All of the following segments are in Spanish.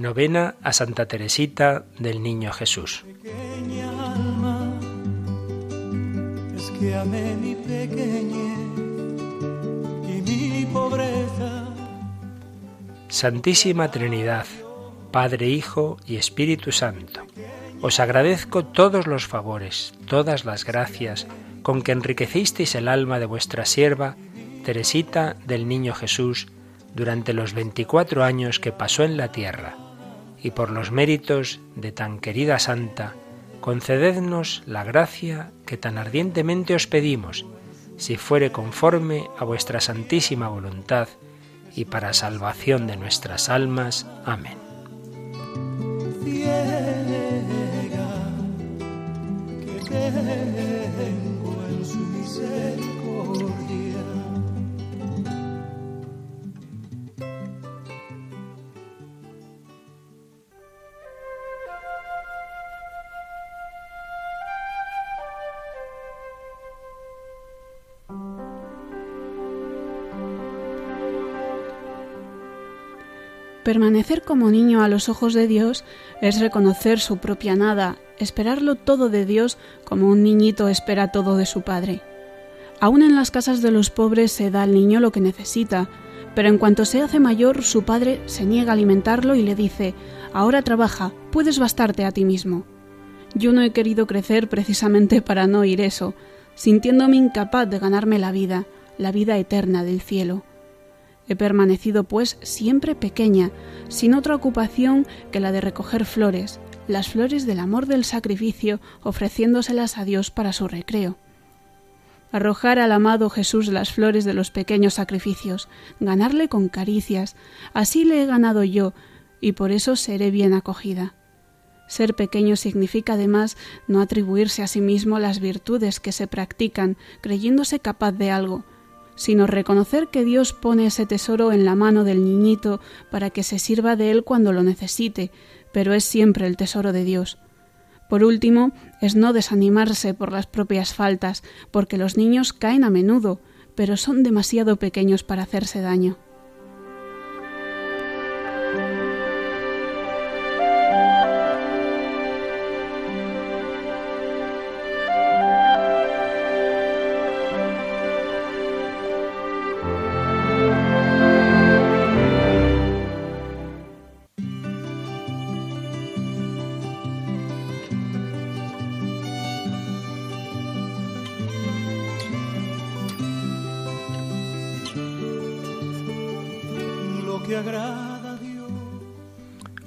Novena a Santa Teresita del Niño Jesús. es que amé mi y mi pobreza. Santísima Trinidad, Padre, Hijo y Espíritu Santo, os agradezco todos los favores, todas las gracias con que enriquecisteis el alma de vuestra sierva, Teresita del Niño Jesús, durante los veinticuatro años que pasó en la tierra, y por los méritos de tan querida santa, concedednos la gracia que tan ardientemente os pedimos, si fuere conforme a vuestra santísima voluntad, y para salvación de nuestras almas. Amén. Permanecer como niño a los ojos de Dios es reconocer su propia nada, esperarlo todo de Dios como un niñito espera todo de su padre. Aún en las casas de los pobres se da al niño lo que necesita, pero en cuanto se hace mayor su padre se niega a alimentarlo y le dice Ahora trabaja, puedes bastarte a ti mismo. Yo no he querido crecer precisamente para no oír eso, sintiéndome incapaz de ganarme la vida, la vida eterna del cielo. He permanecido, pues, siempre pequeña, sin otra ocupación que la de recoger flores, las flores del amor del sacrificio, ofreciéndoselas a Dios para su recreo. Arrojar al amado Jesús las flores de los pequeños sacrificios, ganarle con caricias, así le he ganado yo, y por eso seré bien acogida. Ser pequeño significa además no atribuirse a sí mismo las virtudes que se practican, creyéndose capaz de algo, sino reconocer que Dios pone ese tesoro en la mano del niñito para que se sirva de él cuando lo necesite, pero es siempre el tesoro de Dios. Por último, es no desanimarse por las propias faltas, porque los niños caen a menudo, pero son demasiado pequeños para hacerse daño.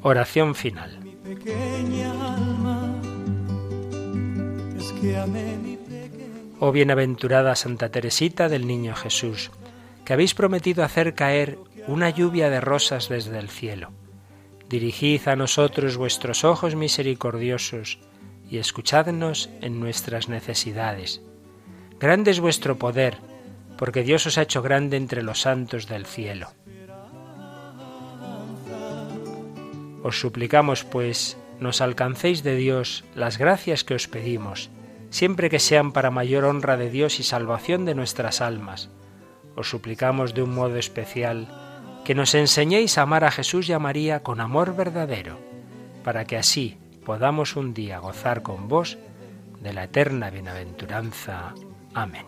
Oración final. Oh bienaventurada Santa Teresita del Niño Jesús, que habéis prometido hacer caer una lluvia de rosas desde el cielo. Dirigid a nosotros vuestros ojos misericordiosos y escuchadnos en nuestras necesidades. Grande es vuestro poder, porque Dios os ha hecho grande entre los santos del cielo. Os suplicamos, pues, nos alcancéis de Dios las gracias que os pedimos, siempre que sean para mayor honra de Dios y salvación de nuestras almas. Os suplicamos de un modo especial que nos enseñéis a amar a Jesús y a María con amor verdadero, para que así podamos un día gozar con vos de la eterna bienaventuranza. Amén.